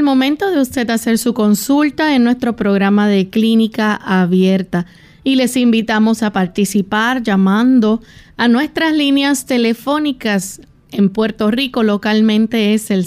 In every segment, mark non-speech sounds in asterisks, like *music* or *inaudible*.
El momento de usted hacer su consulta en nuestro programa de clínica abierta. Y les invitamos a participar llamando a nuestras líneas telefónicas. En Puerto Rico localmente es el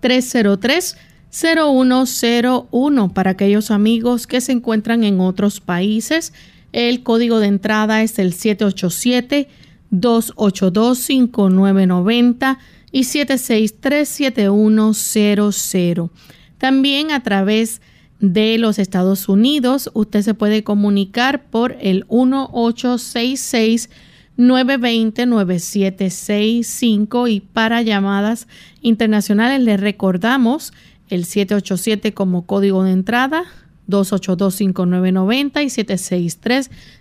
787-303-0101 para aquellos amigos que se encuentran en otros países. El código de entrada es el 787 282 5990 y 763-7100. También a través de los Estados Unidos, usted se puede comunicar por el 1866 920 9765 y para llamadas internacionales le recordamos el 787 como código de entrada 282-5990 y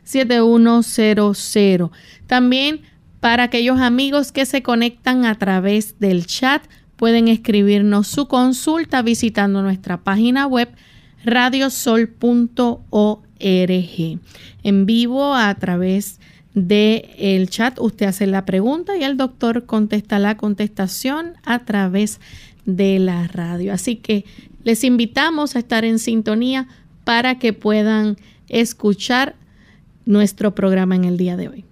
763-7100. También para aquellos amigos que se conectan a través del chat, pueden escribirnos su consulta visitando nuestra página web radiosol.org. En vivo a través del chat usted hace la pregunta y el doctor contesta la contestación a través de la radio. Así que les invitamos a estar en sintonía para que puedan escuchar nuestro programa en el día de hoy.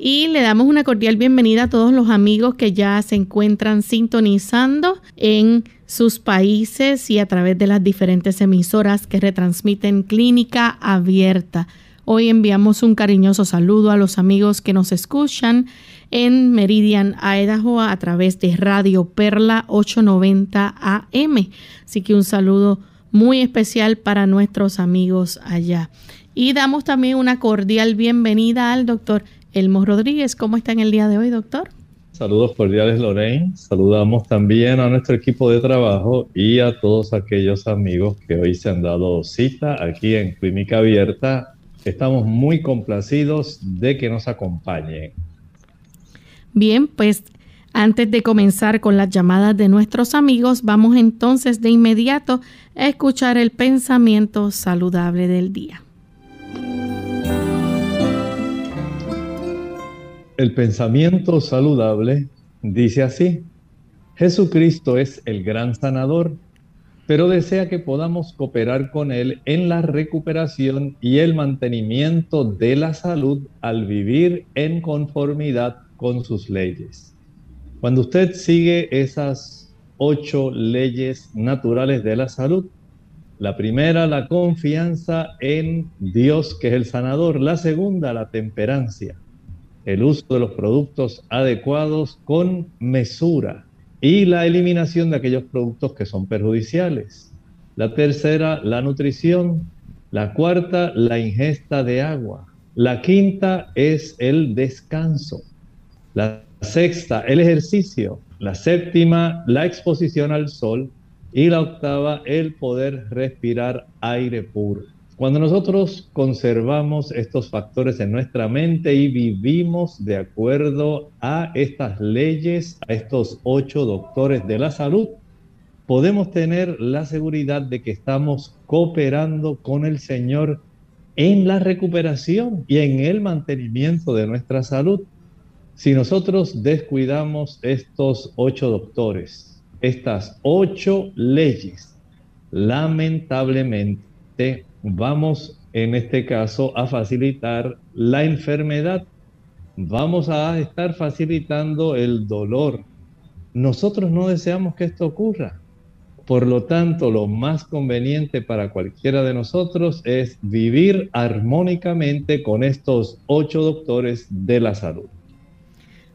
Y le damos una cordial bienvenida a todos los amigos que ya se encuentran sintonizando en sus países y a través de las diferentes emisoras que retransmiten Clínica Abierta. Hoy enviamos un cariñoso saludo a los amigos que nos escuchan en Meridian, Idaho, a través de Radio Perla 890 AM. Así que un saludo muy especial para nuestros amigos allá. Y damos también una cordial bienvenida al doctor Elmo Rodríguez. ¿Cómo está en el día de hoy, doctor? Saludos cordiales, Lorraine. Saludamos también a nuestro equipo de trabajo y a todos aquellos amigos que hoy se han dado cita aquí en Clínica Abierta. Estamos muy complacidos de que nos acompañen. Bien, pues antes de comenzar con las llamadas de nuestros amigos, vamos entonces de inmediato a escuchar el pensamiento saludable del día. El pensamiento saludable dice así, Jesucristo es el gran sanador, pero desea que podamos cooperar con Él en la recuperación y el mantenimiento de la salud al vivir en conformidad con sus leyes. Cuando usted sigue esas ocho leyes naturales de la salud, la primera, la confianza en Dios, que es el sanador. La segunda, la temperancia el uso de los productos adecuados con mesura y la eliminación de aquellos productos que son perjudiciales. La tercera, la nutrición. La cuarta, la ingesta de agua. La quinta es el descanso. La sexta, el ejercicio. La séptima, la exposición al sol. Y la octava, el poder respirar aire puro. Cuando nosotros conservamos estos factores en nuestra mente y vivimos de acuerdo a estas leyes, a estos ocho doctores de la salud, podemos tener la seguridad de que estamos cooperando con el Señor en la recuperación y en el mantenimiento de nuestra salud. Si nosotros descuidamos estos ocho doctores, estas ocho leyes, lamentablemente vamos en este caso a facilitar la enfermedad, vamos a estar facilitando el dolor. Nosotros no deseamos que esto ocurra. Por lo tanto, lo más conveniente para cualquiera de nosotros es vivir armónicamente con estos ocho doctores de la salud.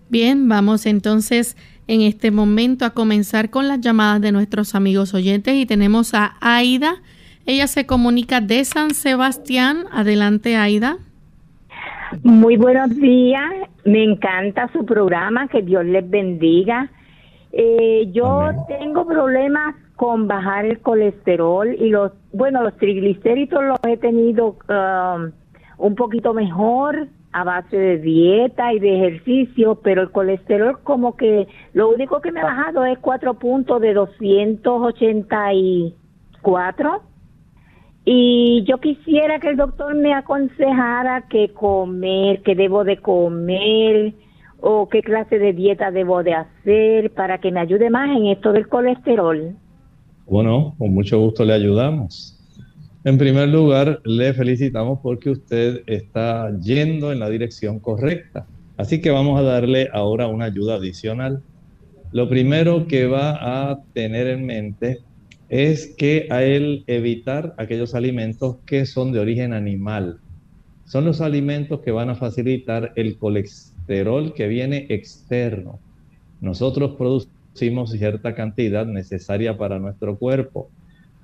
Bien, vamos entonces en este momento a comenzar con las llamadas de nuestros amigos oyentes y tenemos a Aida. Ella se comunica de San Sebastián. Adelante, Aida. Muy buenos días. Me encanta su programa. Que Dios les bendiga. Eh, yo tengo problemas con bajar el colesterol y los, bueno, los triglicéridos los he tenido um, un poquito mejor a base de dieta y de ejercicio, pero el colesterol como que lo único que me ha bajado es cuatro puntos de 284 y yo quisiera que el doctor me aconsejara qué comer, qué debo de comer o qué clase de dieta debo de hacer para que me ayude más en esto del colesterol. Bueno, con mucho gusto le ayudamos. En primer lugar, le felicitamos porque usted está yendo en la dirección correcta. Así que vamos a darle ahora una ayuda adicional. Lo primero que va a tener en mente es que a él evitar aquellos alimentos que son de origen animal. Son los alimentos que van a facilitar el colesterol que viene externo. Nosotros producimos cierta cantidad necesaria para nuestro cuerpo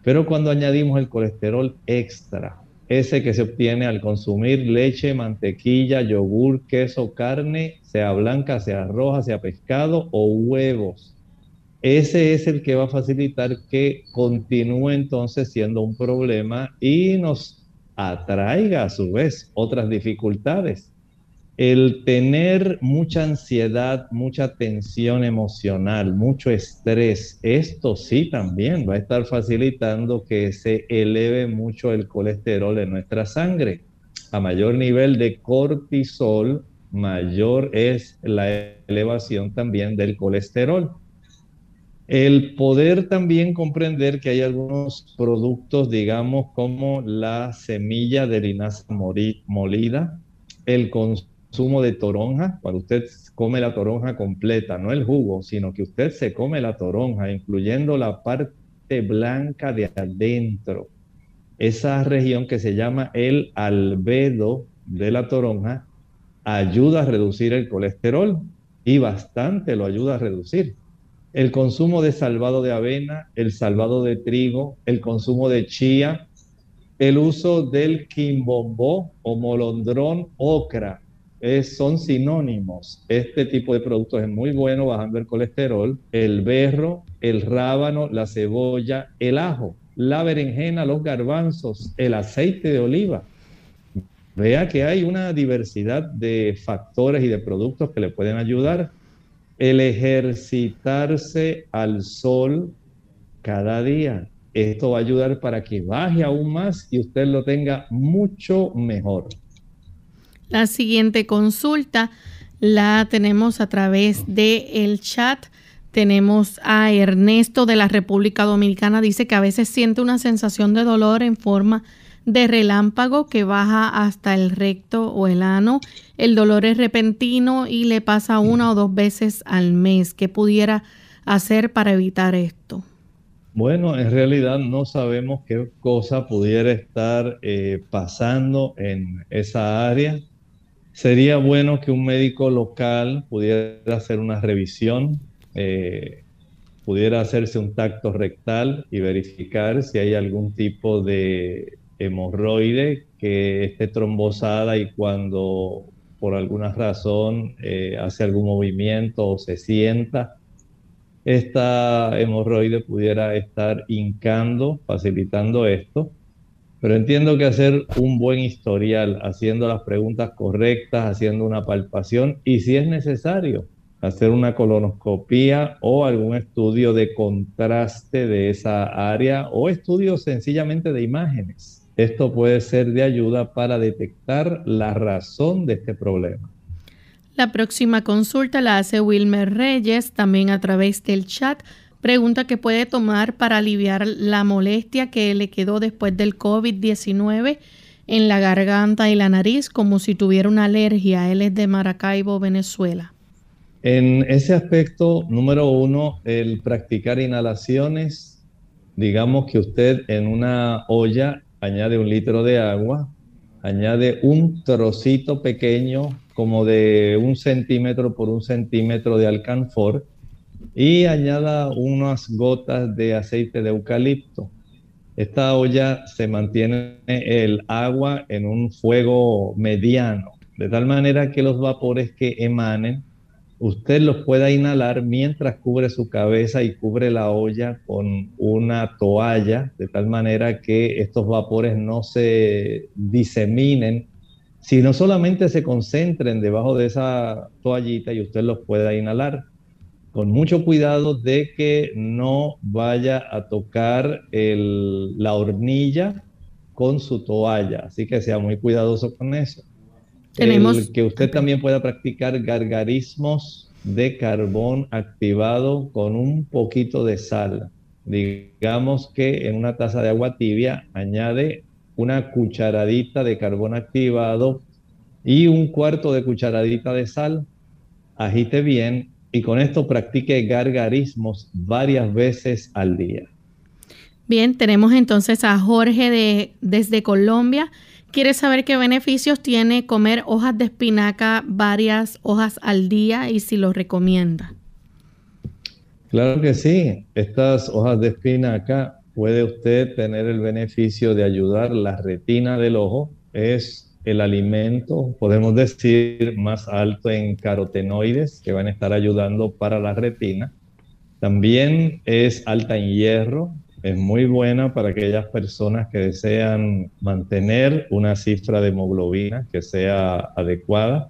pero cuando añadimos el colesterol extra, ese que se obtiene al consumir leche, mantequilla, yogur, queso, carne, sea blanca, sea roja, sea pescado o huevos, ese es el que va a facilitar que continúe entonces siendo un problema y nos atraiga a su vez otras dificultades el tener mucha ansiedad, mucha tensión emocional, mucho estrés, esto sí también va a estar facilitando que se eleve mucho el colesterol en nuestra sangre. A mayor nivel de cortisol, mayor es la elevación también del colesterol. El poder también comprender que hay algunos productos, digamos, como la semilla de linaza molida, el consumo de toronja, cuando usted come la toronja completa, no el jugo, sino que usted se come la toronja, incluyendo la parte blanca de adentro, esa región que se llama el albedo de la toronja, ayuda a reducir el colesterol y bastante lo ayuda a reducir. El consumo de salvado de avena, el salvado de trigo, el consumo de chía, el uso del quimbombó o molondrón ocra, son sinónimos. Este tipo de productos es muy bueno bajando el colesterol, el berro, el rábano, la cebolla, el ajo, la berenjena, los garbanzos, el aceite de oliva. Vea que hay una diversidad de factores y de productos que le pueden ayudar. El ejercitarse al sol cada día. Esto va a ayudar para que baje aún más y usted lo tenga mucho mejor. La siguiente consulta la tenemos a través de el chat. Tenemos a Ernesto de la República Dominicana. Dice que a veces siente una sensación de dolor en forma de relámpago que baja hasta el recto o el ano. El dolor es repentino y le pasa una o dos veces al mes. ¿Qué pudiera hacer para evitar esto? Bueno, en realidad no sabemos qué cosa pudiera estar eh, pasando en esa área. Sería bueno que un médico local pudiera hacer una revisión, eh, pudiera hacerse un tacto rectal y verificar si hay algún tipo de hemorroide que esté trombosada y cuando por alguna razón eh, hace algún movimiento o se sienta, esta hemorroide pudiera estar hincando, facilitando esto. Pero entiendo que hacer un buen historial, haciendo las preguntas correctas, haciendo una palpación y si es necesario, hacer una colonoscopía o algún estudio de contraste de esa área o estudio sencillamente de imágenes. Esto puede ser de ayuda para detectar la razón de este problema. La próxima consulta la hace Wilmer Reyes también a través del chat Pregunta que puede tomar para aliviar la molestia que le quedó después del COVID-19 en la garganta y la nariz, como si tuviera una alergia. Él es de Maracaibo, Venezuela. En ese aspecto, número uno, el practicar inhalaciones. Digamos que usted en una olla añade un litro de agua, añade un trocito pequeño como de un centímetro por un centímetro de alcanfor y añada unas gotas de aceite de eucalipto. Esta olla se mantiene el agua en un fuego mediano, de tal manera que los vapores que emanen usted los pueda inhalar mientras cubre su cabeza y cubre la olla con una toalla, de tal manera que estos vapores no se diseminen, sino solamente se concentren debajo de esa toallita y usted los pueda inhalar. Con mucho cuidado de que no vaya a tocar la hornilla con su toalla, así que sea muy cuidadoso con eso. Tenemos... que usted también pueda practicar gargarismos de carbón activado con un poquito de sal. Digamos que en una taza de agua tibia añade una cucharadita de carbón activado y un cuarto de cucharadita de sal. Agite bien y con esto practique gargarismos varias veces al día. Bien, tenemos entonces a Jorge de, desde Colombia ¿Quiere saber qué beneficios tiene comer hojas de espinaca varias hojas al día y si lo recomienda? Claro que sí. Estas hojas de espinaca puede usted tener el beneficio de ayudar la retina del ojo. Es el alimento, podemos decir, más alto en carotenoides que van a estar ayudando para la retina. También es alta en hierro, es muy buena para aquellas personas que desean mantener una cifra de hemoglobina que sea adecuada.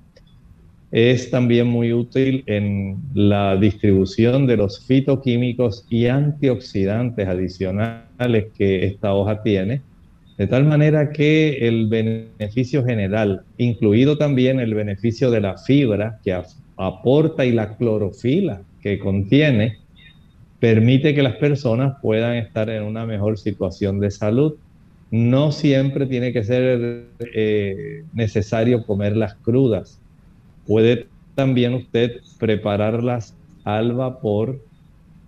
Es también muy útil en la distribución de los fitoquímicos y antioxidantes adicionales que esta hoja tiene, de tal manera que el beneficio general, incluido también el beneficio de la fibra que aporta y la clorofila que contiene, permite que las personas puedan estar en una mejor situación de salud. No siempre tiene que ser eh, necesario comerlas crudas. Puede también usted prepararlas al vapor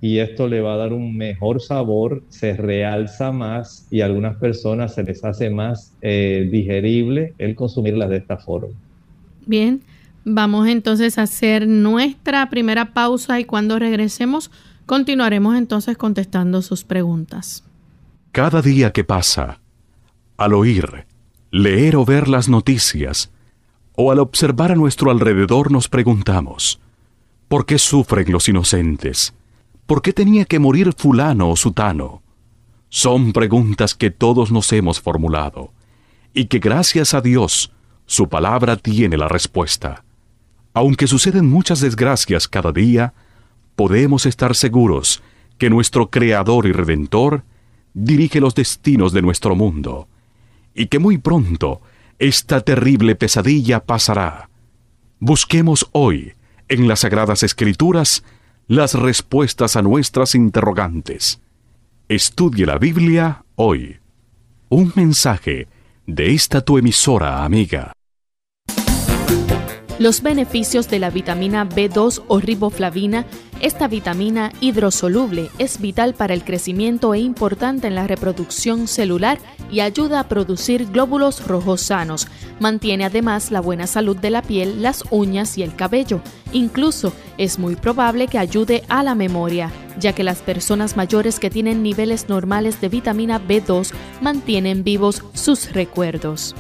y esto le va a dar un mejor sabor, se realza más y a algunas personas se les hace más eh, digerible el consumirlas de esta forma. Bien, vamos entonces a hacer nuestra primera pausa y cuando regresemos Continuaremos entonces contestando sus preguntas. Cada día que pasa, al oír, leer o ver las noticias, o al observar a nuestro alrededor nos preguntamos, ¿por qué sufren los inocentes? ¿Por qué tenía que morir fulano o sutano? Son preguntas que todos nos hemos formulado, y que gracias a Dios, su palabra tiene la respuesta. Aunque suceden muchas desgracias cada día, podemos estar seguros que nuestro Creador y Redentor dirige los destinos de nuestro mundo y que muy pronto esta terrible pesadilla pasará. Busquemos hoy en las Sagradas Escrituras las respuestas a nuestras interrogantes. Estudie la Biblia hoy. Un mensaje de esta tu emisora amiga. Los beneficios de la vitamina B2 o riboflavina esta vitamina hidrosoluble es vital para el crecimiento e importante en la reproducción celular y ayuda a producir glóbulos rojos sanos. Mantiene además la buena salud de la piel, las uñas y el cabello. Incluso es muy probable que ayude a la memoria, ya que las personas mayores que tienen niveles normales de vitamina B2 mantienen vivos sus recuerdos.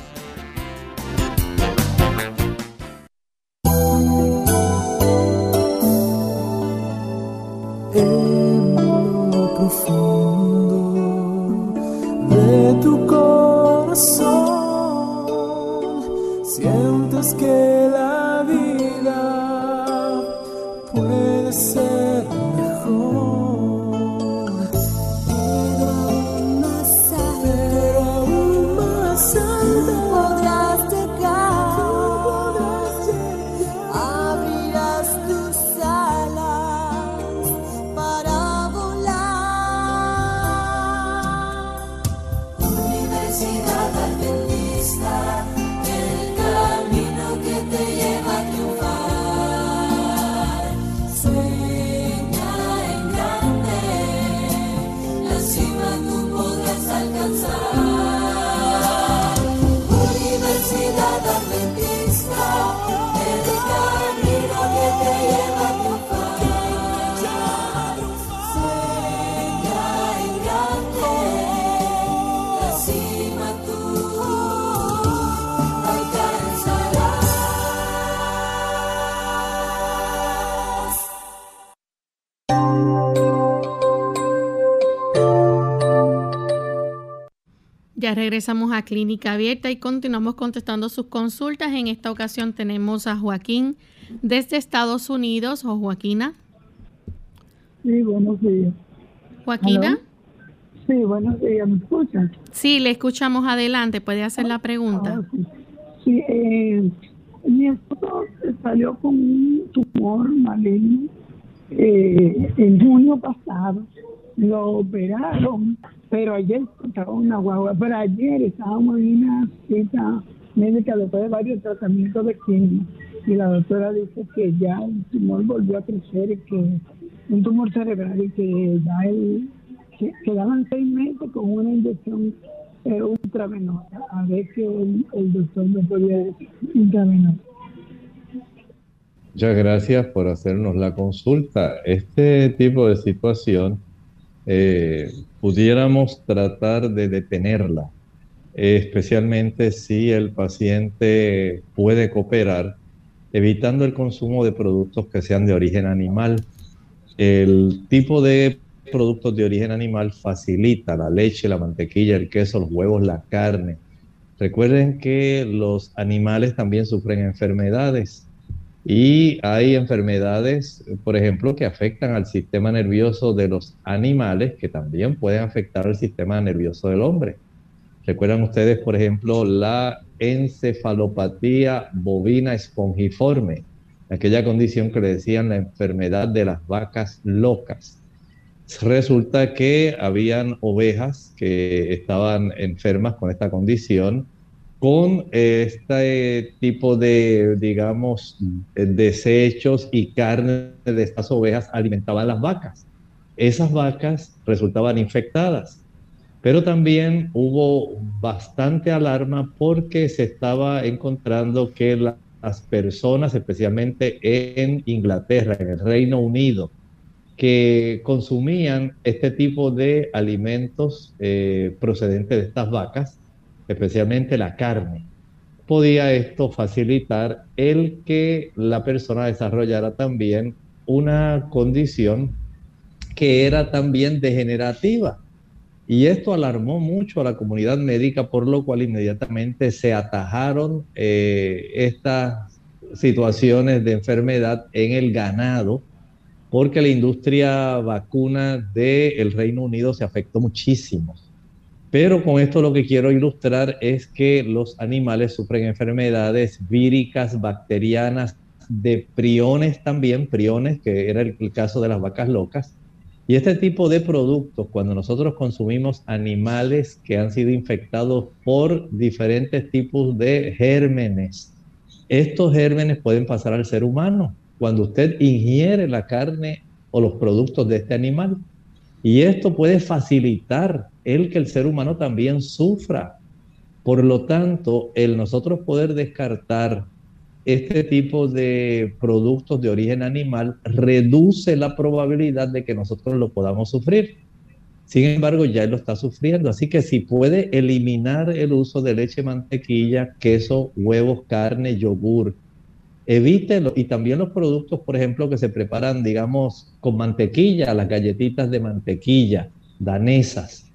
Regresamos a Clínica Abierta y continuamos contestando sus consultas. En esta ocasión tenemos a Joaquín desde Estados Unidos. ¿O Joaquina? Sí, buenos días. ¿Joaquina? Sí, buenos días. ¿Me escuchan? Sí, le escuchamos adelante. ¿Puede hacer la pregunta? Ah, sí, eh, mi esposo salió con un tumor maligno eh, en junio pasado. Lo operaron, pero ayer estaba una guagua. Pero ayer estábamos en una cita médica después de varios tratamientos de quimio. Y la doctora dice que ya el tumor volvió a crecer y que un tumor cerebral y que ya el, que, quedaban seis meses con una inyección eh, ultravenosa. A ver que el, doctor me podía decir intravenosa. Muchas gracias por hacernos la consulta. Este tipo de situación eh, pudiéramos tratar de detenerla, especialmente si el paciente puede cooperar, evitando el consumo de productos que sean de origen animal. El tipo de productos de origen animal facilita la leche, la mantequilla, el queso, los huevos, la carne. Recuerden que los animales también sufren enfermedades y hay enfermedades, por ejemplo, que afectan al sistema nervioso de los animales, que también pueden afectar al sistema nervioso del hombre. Recuerdan ustedes, por ejemplo, la encefalopatía bovina espongiforme, aquella condición que le decían la enfermedad de las vacas locas. Resulta que habían ovejas que estaban enfermas con esta condición con este tipo de, digamos, desechos y carne de estas ovejas alimentaban las vacas. Esas vacas resultaban infectadas, pero también hubo bastante alarma porque se estaba encontrando que las personas, especialmente en Inglaterra, en el Reino Unido, que consumían este tipo de alimentos eh, procedentes de estas vacas, especialmente la carne, podía esto facilitar el que la persona desarrollara también una condición que era también degenerativa. Y esto alarmó mucho a la comunidad médica, por lo cual inmediatamente se atajaron eh, estas situaciones de enfermedad en el ganado, porque la industria vacuna del Reino Unido se afectó muchísimo. Pero con esto lo que quiero ilustrar es que los animales sufren enfermedades víricas, bacterianas, de priones también, priones, que era el, caso de las vacas locas. Y este tipo de productos, cuando nosotros consumimos animales que han sido infectados por diferentes tipos de gérmenes, estos gérmenes pueden pasar al ser humano cuando usted ingiere la carne o los productos de este animal. Y esto puede facilitar el que el ser humano también sufra. Por lo tanto, el nosotros poder descartar este tipo de productos de origen animal reduce la probabilidad de que nosotros lo podamos sufrir. Sin embargo, ya él lo está sufriendo. Así que si puede eliminar el uso de leche, mantequilla, queso, huevos, carne, yogur, evítelo. Y también los productos, por ejemplo, que se preparan, digamos, con mantequilla, las galletitas de mantequilla, danesas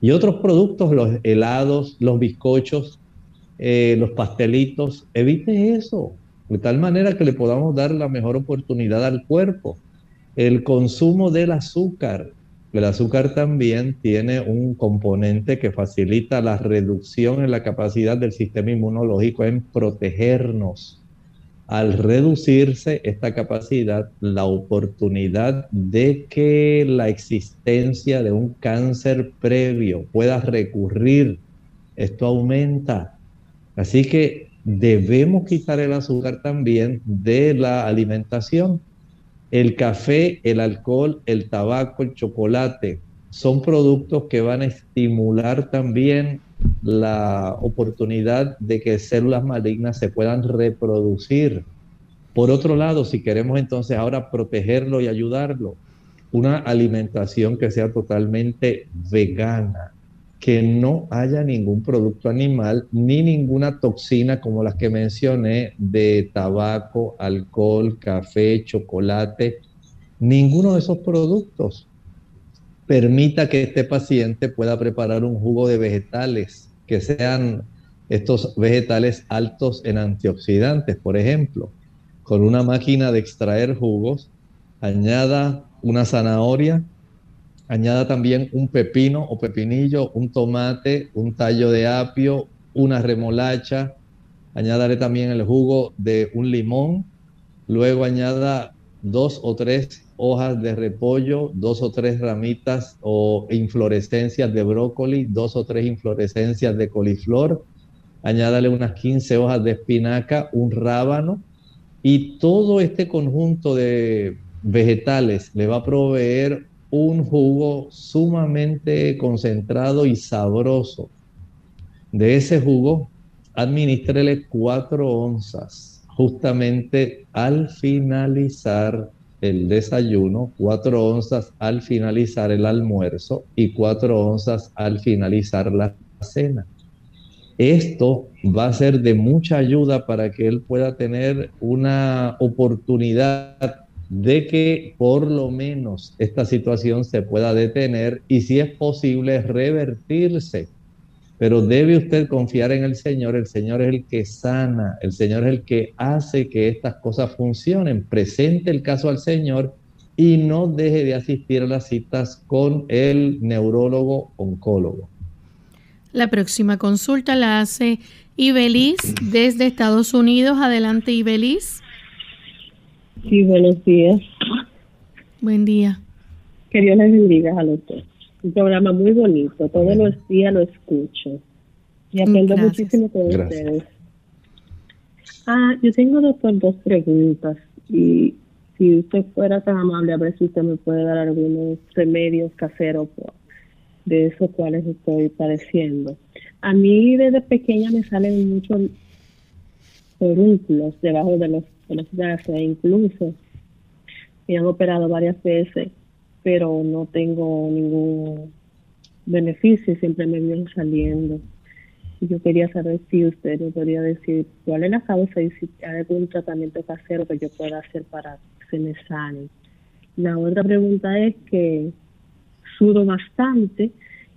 y otros productos, los helados, los bizcochos, eh, los pastelitos, evite eso, de tal manera que le podamos dar la mejor oportunidad al cuerpo. El consumo del azúcar, el azúcar también tiene un componente que facilita la reducción en la capacidad del sistema inmunológico en protegernos al reducirse esta capacidad, la oportunidad de que la existencia de un cáncer previo pueda recurrir, esto aumenta. Así que debemos quitar el azúcar también de la alimentación. El café, el alcohol, el tabaco, el chocolate son productos que van a estimular también la oportunidad de que células malignas se puedan reproducir. Por otro lado, si queremos entonces ahora protegerlo y ayudarlo, una alimentación que sea totalmente vegana, que no haya ningún producto animal ni ninguna toxina como las que mencioné de tabaco, alcohol, café, chocolate, ninguno de esos productos permita que este paciente pueda preparar un jugo de vegetales que sean estos vegetales altos en antioxidantes, por ejemplo. Con una máquina de extraer jugos, añada una zanahoria, añada también un pepino o pepinillo, un tomate, un tallo de apio, una remolacha, añádale también el jugo de un limón, luego añada dos o tres hojas de repollo, dos o tres ramitas o inflorescencias de brócoli, dos o tres inflorescencias de coliflor, añádale unas 15 hojas de espinaca, un rábano y todo este conjunto de vegetales le va a proveer un jugo sumamente concentrado y sabroso. De ese jugo, administrele cuatro onzas justamente al finalizar el desayuno, cuatro onzas al finalizar el almuerzo y cuatro onzas al finalizar la cena. Esto va a ser de mucha ayuda para que él pueda tener una oportunidad de que por lo menos esta situación se pueda detener y si es posible revertirse. Pero debe usted confiar en el Señor, el Señor es el que sana, el Señor es el que hace que estas cosas funcionen. Presente el caso al Señor y no deje de asistir a las citas con el neurólogo oncólogo. La próxima consulta la hace Ibelis desde Estados Unidos. Adelante, Ibelis. Sí, buenos días. Buen día. Que Dios les bendiga a los dos. Un programa muy bonito. Todos los días lo escucho. Y aprendo muchísimo con ustedes. Ah, yo tengo, doctor, dos preguntas. Y si usted fuera tan amable, a ver si usted me puede dar algunos remedios caseros de esos cuales estoy padeciendo. A mí desde pequeña me salen muchos forúnculos debajo de los de incluso me han operado varias veces, pero no tengo ningún beneficio, siempre me vienen saliendo. Yo quería saber si usted me podría decir cuál es la causa y si hay algún tratamiento casero que yo pueda hacer para que se me sane. La otra pregunta es que sudo bastante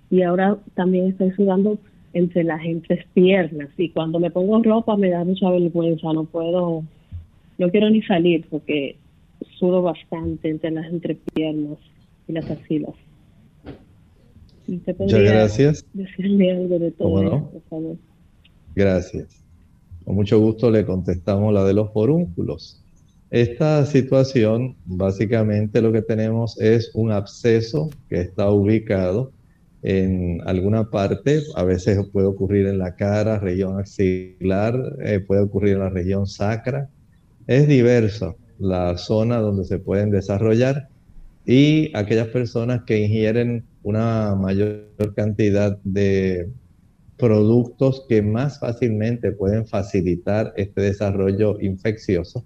y ahora también estoy sudando entre las entre piernas y cuando me pongo ropa me da mucha vergüenza, no puedo no quiero ni salir porque sudo bastante entre las entrepiernas y las axilas. Muchas gracias. Decirle algo de todo por favor. Gracias. Con mucho gusto le contestamos la de los forúnculos. Esta situación, básicamente lo que tenemos es un absceso que está ubicado en alguna parte, a veces puede ocurrir en la cara, región axilar, eh, puede ocurrir en la región sacra, es diversa la zona donde se pueden desarrollar y aquellas personas que ingieren una mayor cantidad de productos que más fácilmente pueden facilitar este desarrollo infeccioso.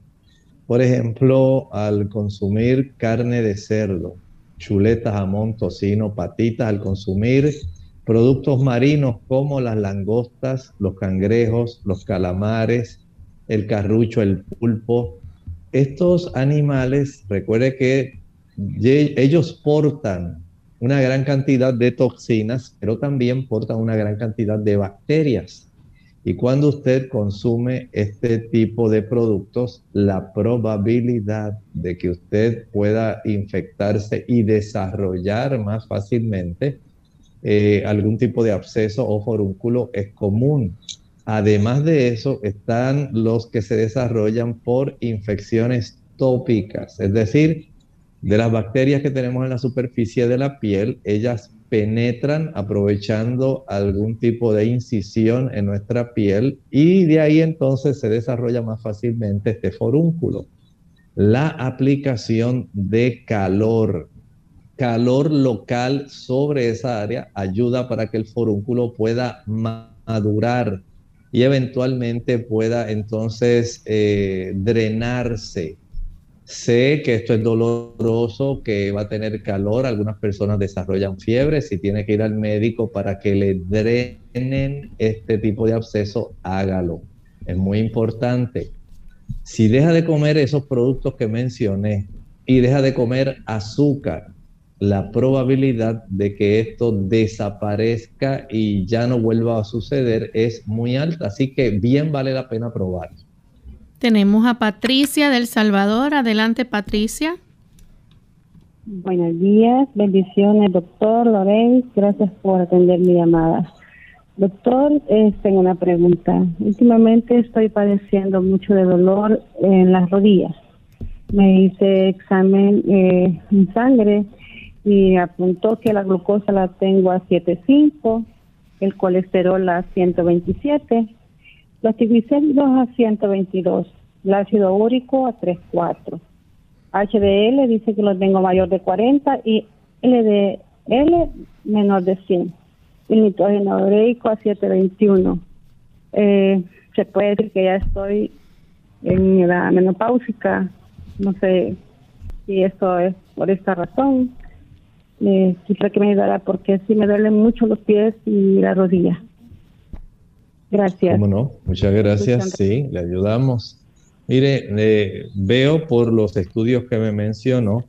Por ejemplo, al consumir carne de cerdo, chuletas, jamón, tocino, patitas, al consumir productos marinos como las langostas, los cangrejos, los calamares, el carrucho, el pulpo. Estos animales, recuerde que ellos portan una gran cantidad de toxinas, pero también portan una gran cantidad de bacterias. Y cuando usted consume este tipo de productos, la probabilidad de que usted pueda infectarse y desarrollar más fácilmente eh, algún tipo de absceso o forúnculo es común. Además de eso, están los que se desarrollan por infecciones tópicas, es decir, de las bacterias que tenemos en la superficie de la piel, ellas penetran aprovechando algún tipo de incisión en nuestra piel y de ahí entonces se desarrolla más fácilmente este forúnculo. La aplicación de calor, calor local sobre esa área ayuda para que el forúnculo pueda madurar y eventualmente pueda entonces eh, drenarse. Sé que esto es doloroso, que va a tener calor, algunas personas desarrollan fiebre, si tiene que ir al médico para que le drenen este tipo de absceso, hágalo. Es muy importante. Si deja de comer esos productos que mencioné y deja de comer azúcar, la probabilidad de que esto desaparezca y ya no vuelva a suceder es muy alta. Así que bien vale la pena probar. Tenemos a Patricia del Salvador. Adelante, Patricia. Buenos días, bendiciones, doctor Lorenz. Gracias por atender mi llamada. Doctor, eh, tengo una pregunta. Últimamente estoy padeciendo mucho de dolor en las rodillas. Me hice examen eh, en sangre y apuntó que la glucosa la tengo a 7.5, el colesterol a 127, los triglicéridos a 122, el ácido úrico a 3.4. HDL dice que lo tengo mayor de 40 y LDL menor de 100. El nitrógeno ureico a 721. Eh, se puede decir que ya estoy en la menopáusica. No sé si esto es por esta razón. Eh, quisiera que me ayudara porque sí me duelen mucho los pies y la rodilla. Gracias. ¿Cómo no? Muchas gracias. Sí, le ayudamos. Mire, eh, veo por los estudios que me mencionó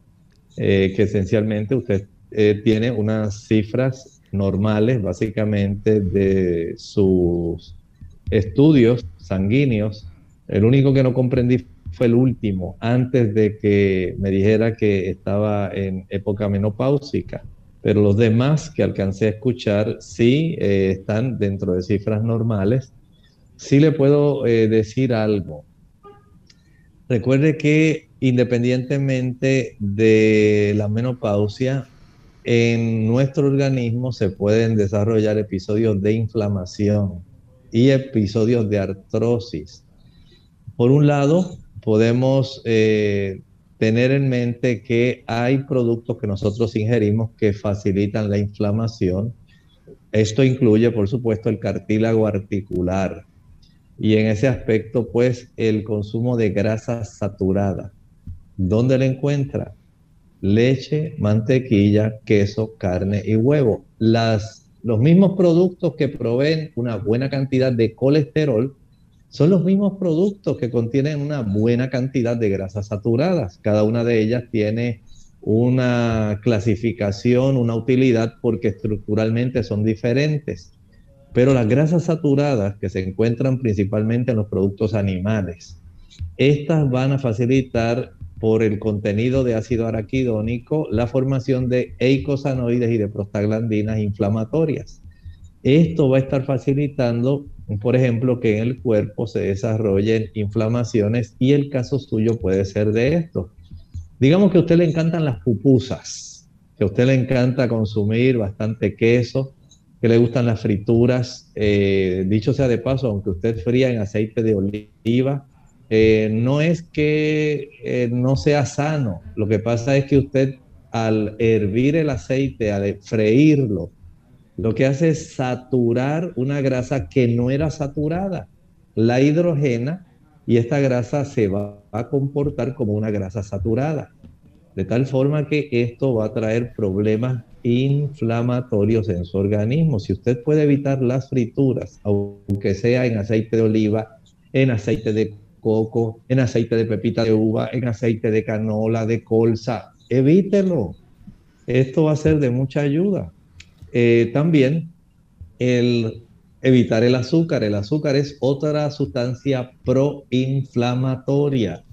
eh, que esencialmente usted eh, tiene unas cifras normales, básicamente, de sus estudios sanguíneos. El único que no comprendí fue el último, antes de que me dijera que estaba en época menopáusica. Pero los demás que alcancé a escuchar sí están dentro de cifras normales. Sí le puedo decir algo Recuerde que independientemente de la menopausia, en nuestro organismo se pueden desarrollar episodios de inflamación y episodios de artrosis. Por un lado, podemos eh, tener en mente que hay productos que nosotros ingerimos que facilitan la inflamación. Esto incluye, por supuesto, el cartílago articular, y en ese aspecto, pues, el consumo de grasa saturada. ¿Dónde le encuentra? Leche, mantequilla, queso, carne y huevo. Las, los mismos productos que proveen una buena cantidad de colesterol son los mismos productos que contienen una buena cantidad de grasas saturadas. Cada una de ellas tiene una clasificación, una utilidad, porque estructuralmente son diferentes. Pero las grasas saturadas que se encuentran principalmente en los productos animales, estas van a facilitar por el contenido de ácido araquidónico la formación de eicosanoides y de prostaglandinas inflamatorias. Esto va a estar facilitando, por ejemplo, que en el cuerpo se desarrollen inflamaciones y el caso suyo puede ser de esto. Digamos que a usted le encantan las pupusas, que a usted le encanta consumir bastante queso, que le gustan las frituras. Eh, dicho sea de paso, aunque usted fría en aceite de oliva, eh, no es que eh, no sea sano. Lo que pasa es que usted al hervir el aceite, al freírlo, lo que hace es saturar una grasa que no era saturada. La hidrogena y esta grasa se va a comportar como una grasa saturada. De tal forma que esto va a traer problemas inflamatorios en su organismo. Si usted puede evitar las frituras, aunque sea en aceite de oliva, en aceite de coco, en aceite de pepita de uva, en aceite de canola, de colza, evítelo. Esto va a ser de mucha ayuda. Eh, también el evitar el azúcar. El azúcar es otra sustancia proinflamatoria.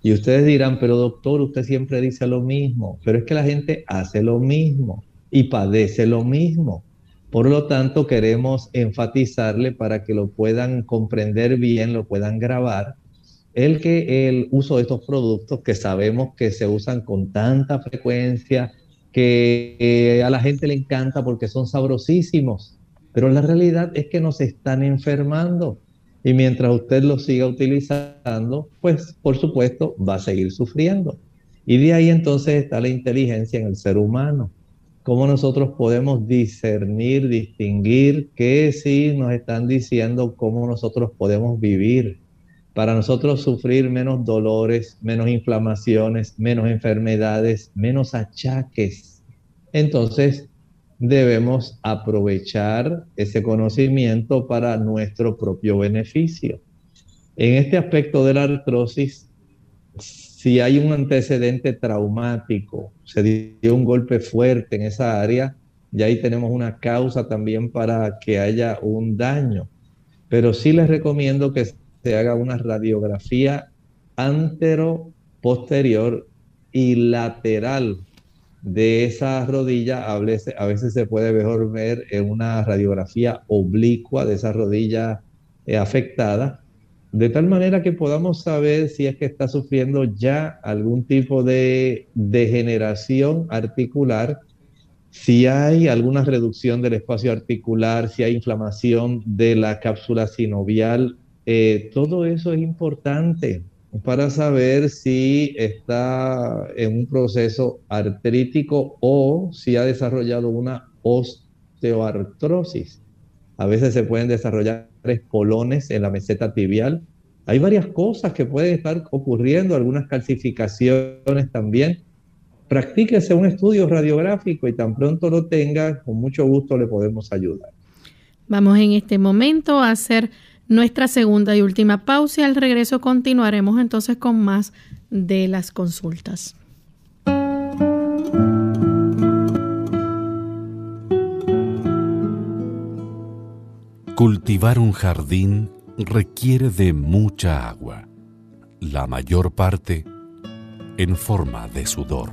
Y ustedes dirán, pero doctor, usted siempre dice lo mismo, pero es que la gente hace lo mismo y padece lo mismo. Por lo tanto, queremos enfatizarle para que lo puedan comprender bien, lo puedan grabar, el que el uso de estos productos que sabemos que se usan con tanta frecuencia, que eh, a la gente le encanta porque son sabrosísimos, pero la realidad es que nos están enfermando. Y mientras usted los siga utilizando, pues por supuesto va a seguir sufriendo. Y de ahí entonces está la inteligencia en el ser humano cómo nosotros podemos discernir, distinguir qué sí nos están diciendo, cómo nosotros podemos vivir, para nosotros sufrir menos dolores, menos inflamaciones, menos enfermedades, menos achaques. Entonces, debemos aprovechar ese conocimiento para nuestro propio beneficio. En este aspecto de la artrosis, si hay un antecedente traumático, se dio un golpe fuerte en esa área, y ahí tenemos una causa también para que haya un daño. Pero sí les recomiendo que se haga una radiografía antero, posterior y lateral de esa rodilla. A veces, a veces se puede mejor ver en una radiografía oblicua de esa rodilla eh, afectada, de tal manera que podamos saber si es que está sufriendo ya algún tipo de degeneración articular si hay alguna reducción del espacio articular, si hay inflamación de la cápsula sinovial, eh, todo eso es importante para saber si está en un proceso artrítico o si ha desarrollado una osteoartrosis. A veces se pueden desarrollar espolones en la meseta tibial. Hay varias cosas que pueden estar ocurriendo, algunas calcificaciones también practíquese un estudio radiográfico y tan pronto lo tenga, con mucho gusto le podemos ayudar. Vamos en este momento a hacer nuestra segunda y última pausa y al regreso continuaremos entonces con más de las consultas. Cultivar un jardín requiere de mucha agua, la mayor parte en forma de sudor.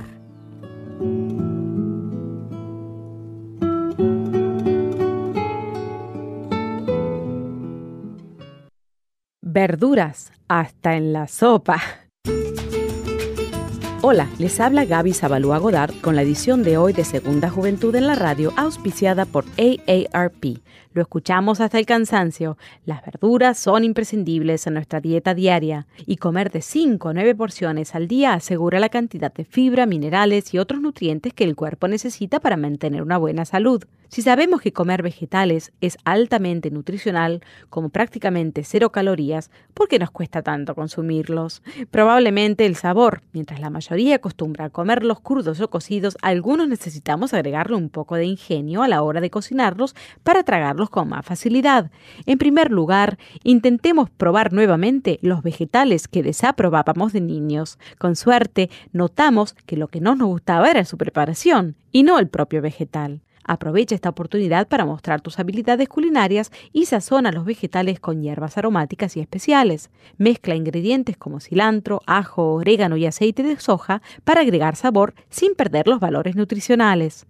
Verduras, hasta en la sopa. Hola, les habla Gaby Zabalúa Godard con la edición de hoy de Segunda Juventud en la Radio, auspiciada por AARP lo escuchamos hasta el cansancio. Las verduras son imprescindibles en nuestra dieta diaria y comer de 5 a 9 porciones al día asegura la cantidad de fibra, minerales y otros nutrientes que el cuerpo necesita para mantener una buena salud. Si sabemos que comer vegetales es altamente nutricional, como prácticamente cero calorías, ¿por qué nos cuesta tanto consumirlos? Probablemente el sabor. Mientras la mayoría acostumbra a comerlos crudos o cocidos, algunos necesitamos agregarle un poco de ingenio a la hora de cocinarlos para tragarlos con más facilidad. En primer lugar, intentemos probar nuevamente los vegetales que desaprobábamos de niños. Con suerte, notamos que lo que no nos gustaba era su preparación y no el propio vegetal. Aprovecha esta oportunidad para mostrar tus habilidades culinarias y sazona los vegetales con hierbas aromáticas y especiales. Mezcla ingredientes como cilantro, ajo, orégano y aceite de soja para agregar sabor sin perder los valores nutricionales.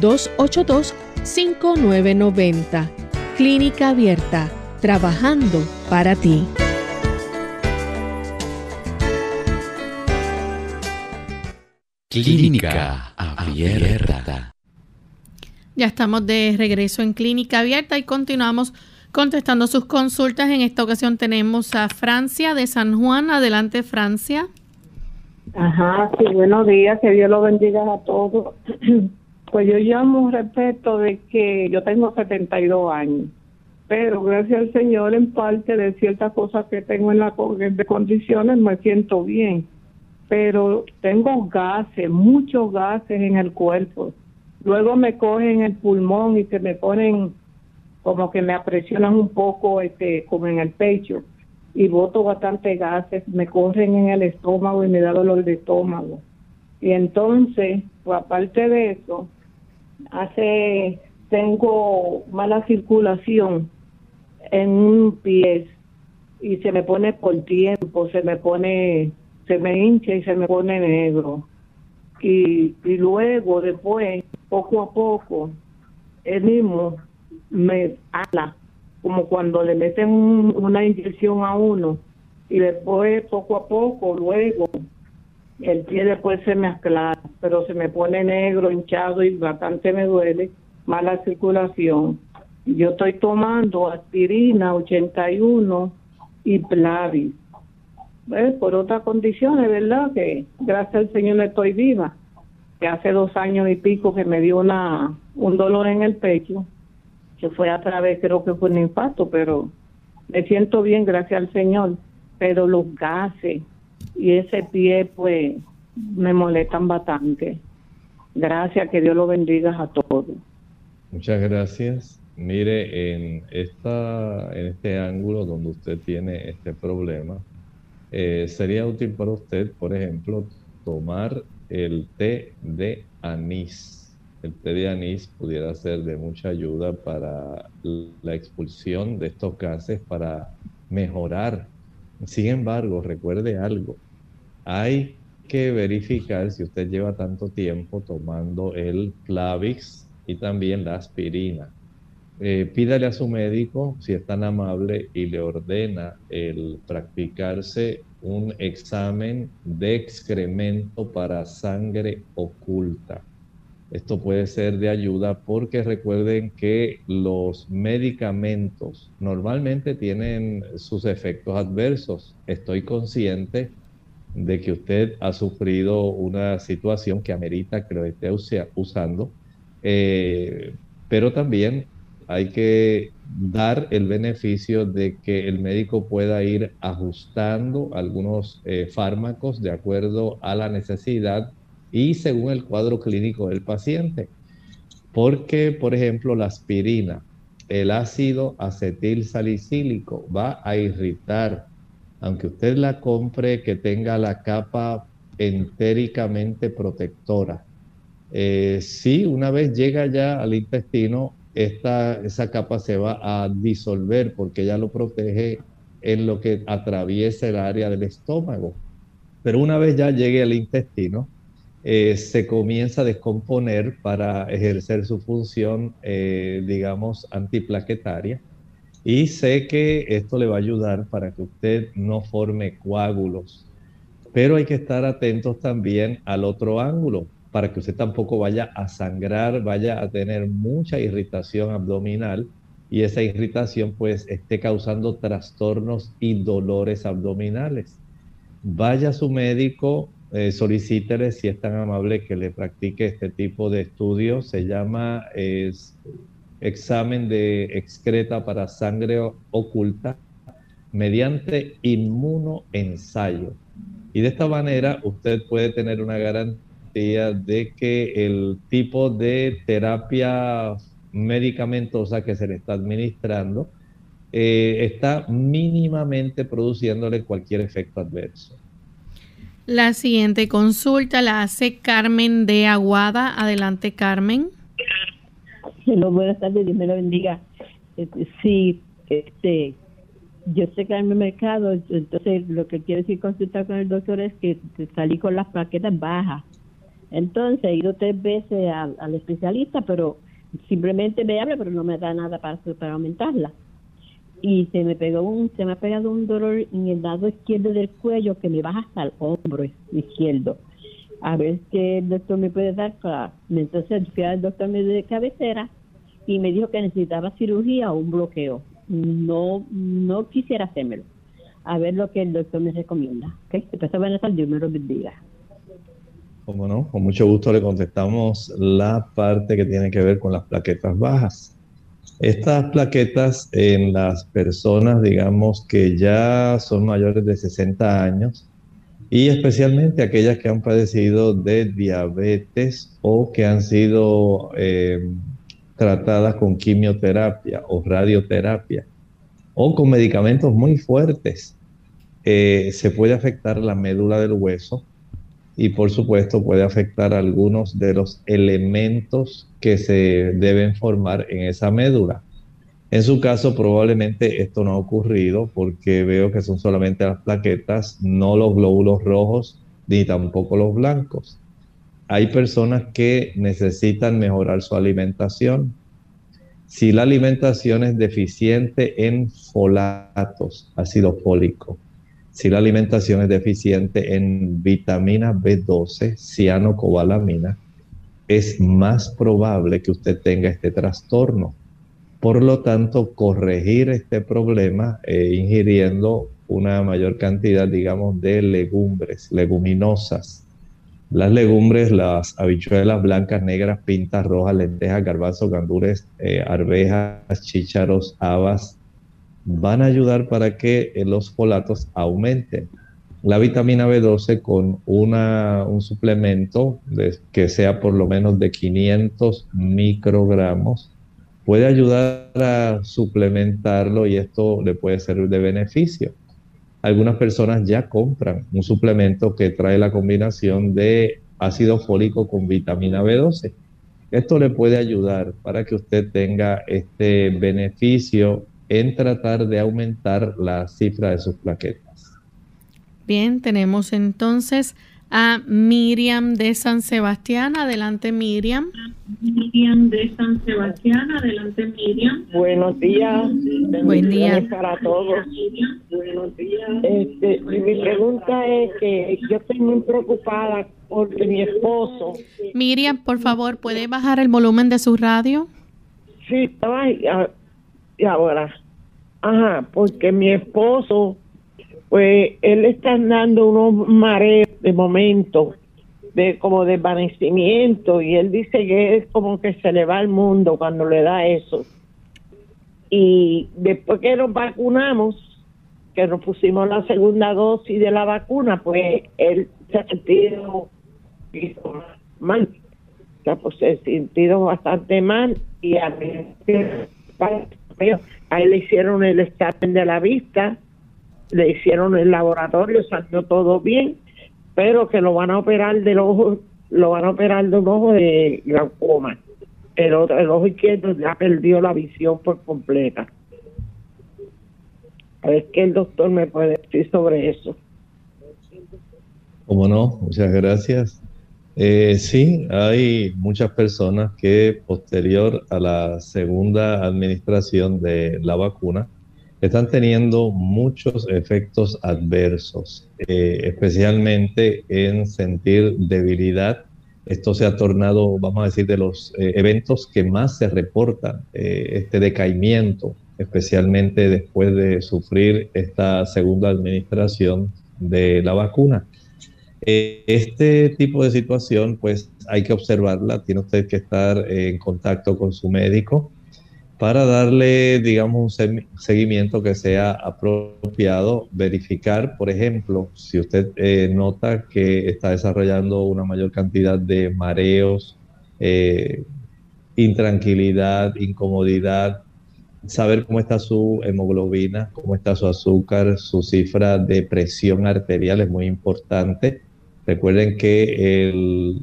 282 5990. Clínica Abierta, trabajando para ti. Clínica Abierta. Ya estamos de regreso en Clínica Abierta y continuamos contestando sus consultas. En esta ocasión tenemos a Francia de San Juan. Adelante, Francia. Ajá, sí, buenos días, que Dios lo bendiga a todos. Pues yo llamo respecto de que yo tengo 72 años, pero gracias al Señor en parte de ciertas cosas que tengo en la de condiciones me siento bien, pero tengo gases, muchos gases en el cuerpo. Luego me cogen el pulmón y se me ponen como que me apresionan un poco este como en el pecho y boto bastante gases, me corren en el estómago y me da dolor de estómago. Y entonces, pues aparte de eso, hace tengo mala circulación en un pie y se me pone por tiempo, se me pone, se me hincha y se me pone negro. y, y luego después, poco a poco, el mismo me ala, como cuando le meten una inyección a uno y después poco a poco, luego el pie después se me aclara, pero se me pone negro, hinchado y bastante me duele, mala circulación. Yo estoy tomando aspirina 81 y Plavix. Por otras condiciones, ¿verdad? Que gracias al Señor estoy viva. Que hace dos años y pico que me dio una un dolor en el pecho, que fue a través, creo que fue un infarto, pero me siento bien, gracias al Señor. Pero los gases y ese pie, pues, me molestan bastante. Gracias, que Dios lo bendiga a todos. Muchas gracias. Mire, en, esta, en este ángulo donde usted tiene este problema, eh, sería útil para usted, por ejemplo, tomar el té de anís. El té de anís pudiera ser de mucha ayuda para la expulsión de estos gases, para mejorar. Sin embargo, recuerde algo, hay que verificar si usted lleva tanto tiempo tomando el Plavix y también la aspirina. Eh, pídale a su médico, si es tan amable, y le ordena el practicarse un examen de excremento para sangre oculta. Esto puede ser de ayuda porque recuerden que los medicamentos normalmente tienen sus efectos adversos. Estoy consciente de que usted ha sufrido una situación que amerita que lo esté usando, eh, pero también hay que dar el beneficio de que el médico pueda ir ajustando algunos eh, fármacos de acuerdo a la necesidad y según el cuadro clínico del paciente. Porque, por ejemplo, la aspirina, el ácido acetil salicílico va a irritar, aunque usted la compre que tenga la capa entéricamente protectora. Eh, si una vez llega ya al intestino, esa capa se va a disolver porque ya lo protege en lo que atraviesa el área del estómago. Pero una vez ya llegue al intestino, eh, se comienza a descomponer para ejercer su función, eh, digamos, antiplaquetaria. Y sé que esto le va a ayudar para que usted no forme coágulos. Pero hay que estar atentos también al otro ángulo para que usted tampoco vaya a sangrar, vaya a tener mucha irritación abdominal y esa irritación pues esté causando trastornos y dolores abdominales. Vaya a su médico, eh, solicítele si es tan amable que le practique este tipo de estudio. Se llama examen de excreta para sangre oculta mediante inmunoensayo. Y de esta manera usted puede tener una garantía de que el tipo de terapia medicamentosa que se le está administrando eh, está mínimamente produciéndole cualquier efecto adverso. La siguiente consulta la hace Carmen de Aguada. Adelante, Carmen. *laughs* buenas tardes, Dios me lo bendiga. Este, sí, este, yo sé que en el mercado, entonces lo que quiero decir consultar con el doctor es que salí con las plaquetas bajas entonces he ido tres veces al, especialista, pero simplemente me habla, pero no me da nada para, aumentarla. Y se me pegó un, se me ha pegado un dolor en el lado izquierdo del cuello que me baja hasta el hombro izquierdo. A ver qué el doctor me puede dar para. Entonces fui al doctor de cabecera y me dijo que necesitaba cirugía o un bloqueo. No, no quisiera hacérmelo. A ver lo que el doctor me recomienda. ¿Okay? Entonces, buenas tardes, Dios me lo bendiga. Como no, con mucho gusto le contestamos la parte que tiene que ver con las plaquetas bajas. Estas plaquetas en las personas, digamos, que ya son mayores de 60 años y especialmente aquellas que han padecido de diabetes o que han sido eh, tratadas con quimioterapia o radioterapia o con medicamentos muy fuertes, eh, se puede afectar la médula del hueso y por supuesto puede afectar algunos de los elementos que se deben formar en esa médula. En su caso probablemente esto no ha ocurrido porque veo que son solamente las plaquetas, no los glóbulos rojos ni tampoco los blancos. Hay personas que necesitan mejorar su alimentación. Si la alimentación es deficiente en folatos, ácido fólico, si la alimentación es deficiente en vitamina B12, cianocobalamina, es más probable que usted tenga este trastorno. Por lo tanto, corregir este problema eh, ingiriendo una mayor cantidad, digamos, de legumbres, leguminosas. Las legumbres, las habichuelas blancas, negras, pintas rojas, lentejas, garbanzos, gandures, eh, arvejas, chícharos, habas, van a ayudar para que eh, los folatos aumenten. La vitamina B12 con una, un suplemento que sea por lo menos de 500 microgramos puede ayudar a suplementarlo y esto le puede ser de beneficio. Algunas personas ya compran un suplemento que trae la combinación de ácido fólico con vitamina B12. Esto le puede ayudar para que usted tenga este beneficio en tratar de aumentar la cifra de sus plaquetas. Bien, tenemos entonces a Miriam de San Sebastián. Adelante, Miriam. Miriam de San Sebastián. Adelante, Miriam. Buenos días. Buen día. Para todos. Buenos días. Este, mi pregunta es que yo estoy muy preocupada porque mi esposo. Miriam, por favor, ¿puede bajar el volumen de su radio? Sí, estaba y ahora, ajá, porque mi esposo, pues él está dando unos mareos de momento, de como desvanecimiento, y él dice que es como que se le va al mundo cuando le da eso. Y después que nos vacunamos, que nos pusimos la segunda dosis de la vacuna, pues él se ha sentido mal. O sea, pues se ha sentido bastante mal y a mí a él le hicieron el examen de la vista, le hicieron el laboratorio, salió todo bien, pero que lo van a operar del ojo, lo van a operar de un ojo de glaucoma. El, otro, el ojo izquierdo ya perdió la visión por completa. A ver qué el doctor me puede decir sobre eso. Cómo no, muchas gracias. Eh, sí, hay muchas personas que posterior a la segunda administración de la vacuna están teniendo muchos efectos adversos, eh, especialmente en sentir debilidad. Esto se ha tornado, vamos a decir, de los eh, eventos que más se reportan, este decaimiento, especialmente después de sufrir esta segunda administración de la vacuna. Eh, este tipo de situación, pues hay que observarla, tiene usted que estar en contacto con su médico para darle, digamos, un seguimiento que sea apropiado, verificar, por ejemplo, si usted eh, nota que está desarrollando una mayor cantidad de mareos, eh, intranquilidad, incomodidad, saber cómo está su hemoglobina, cómo está su azúcar, su cifra de presión arterial es muy importante. Recuerden que el,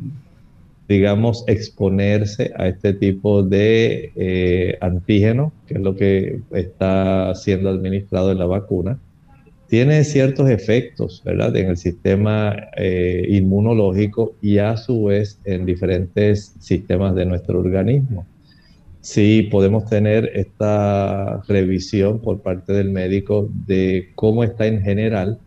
digamos, exponerse a este tipo de eh, antígeno, que es lo que está siendo administrado en la vacuna, tiene ciertos efectos, ¿verdad?, en el sistema eh, inmunológico y a su vez en diferentes sistemas de nuestro organismo. Sí, podemos tener esta revisión por parte del médico de cómo está en general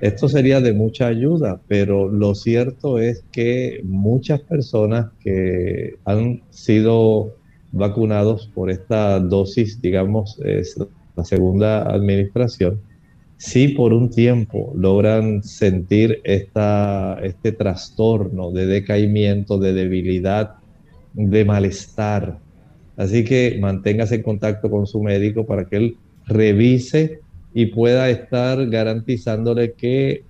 esto sería de mucha ayuda, pero lo cierto es que muchas personas que han sido vacunados por esta dosis, digamos, la segunda administración, sí por un tiempo logran sentir este trastorno de decaimiento, de debilidad, de malestar. Así que manténgase en contacto con su médico para que él revise y pueda estar garantizándole que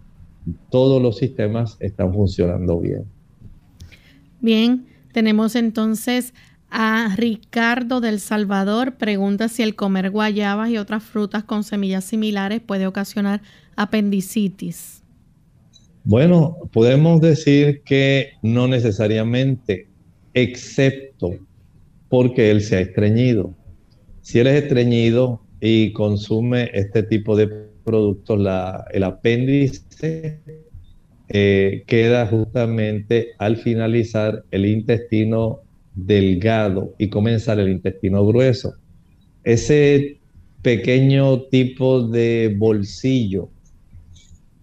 todos los sistemas están funcionando bien. Bien, tenemos entonces a Ricardo del Salvador. Pregunta si el comer guayabas y otras frutas con semillas similares puede ocasionar apendicitis. Bueno, podemos decir que no necesariamente, excepto porque él se ha estreñido. Si él es estreñido, y consume este tipo de productos, la, el apéndice eh, queda justamente al finalizar el intestino delgado y comenzar el intestino grueso. Ese pequeño tipo de bolsillo,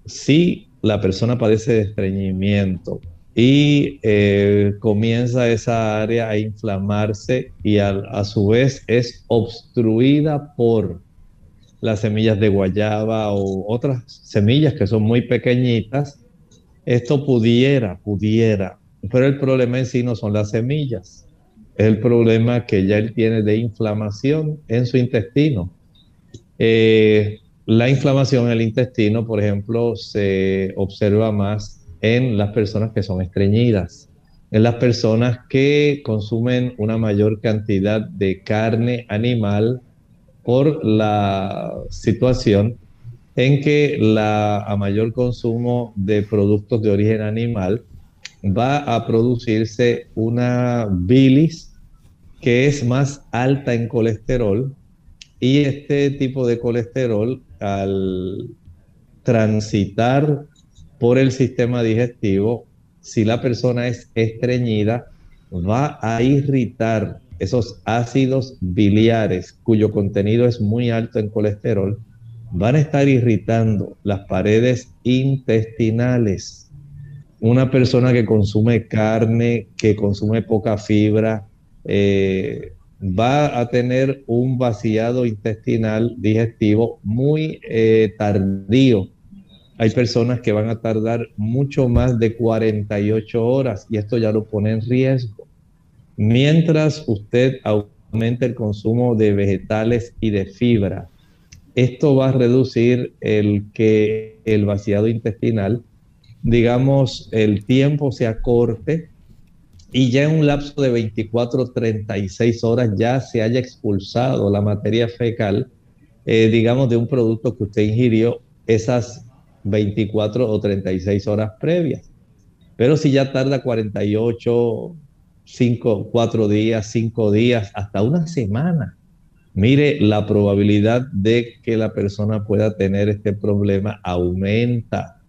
si la persona padece de estreñimiento y eh, comienza esa área a inflamarse y a su vez es obstruida por las semillas de guayaba o otras semillas que son muy pequeñitas, esto pudiera, pudiera, pero el problema en sí no son las semillas, es el problema que ya él tiene de inflamación en su intestino. Eh, la inflamación en el intestino, por ejemplo, se observa más en las personas que son estreñidas, en las personas que consumen una mayor cantidad de carne animal por la situación en que la, a mayor consumo de productos de origen animal va a producirse una bilis que es más alta en colesterol y este tipo de colesterol al transitar por el sistema digestivo, si la persona es estreñida, va a irritar esos ácidos biliares cuyo contenido es muy alto en colesterol, van a estar irritando las paredes intestinales. Una persona que consume carne, que consume poca fibra, eh, va a tener un vaciado intestinal digestivo muy eh, tardío. Hay personas que van a tardar mucho más de 48 horas y esto ya lo pone en riesgo. Mientras usted aumente el consumo de vegetales y de fibra, esto va a reducir el que el vaciado intestinal, digamos, el tiempo se acorte y ya en un lapso de 24 36 horas ya se haya expulsado la materia fecal, eh, digamos, de un producto que usted ingirió esas 24 o 36 horas previas. Pero si ya tarda 48, 5, 4 días, 5 días, hasta una semana, mire, la probabilidad de que la persona pueda tener este problema aumenta.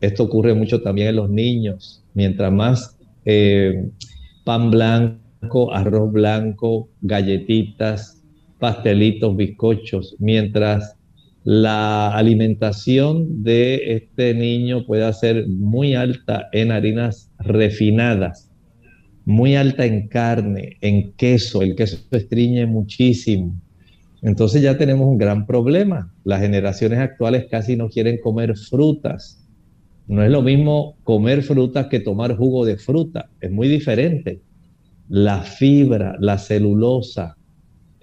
Esto ocurre mucho también en los niños. Mientras más eh, pan blanco, arroz blanco, galletitas, pastelitos, bizcochos, mientras la alimentación de este niño pueda ser muy alta en harinas refinadas, muy alta en carne, en queso, el queso estriñe muchísimo, entonces ya tenemos un gran problema. Las generaciones actuales casi no quieren comer frutas. No es lo mismo comer frutas que tomar jugo de fruta. Es muy diferente. La fibra, la celulosa,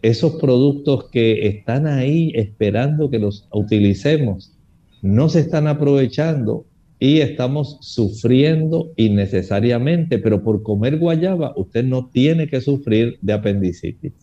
esos productos que están ahí esperando que los utilicemos, no se están aprovechando y estamos sufriendo innecesariamente, pero por comer guayaba usted no tiene que sufrir de apendicitis.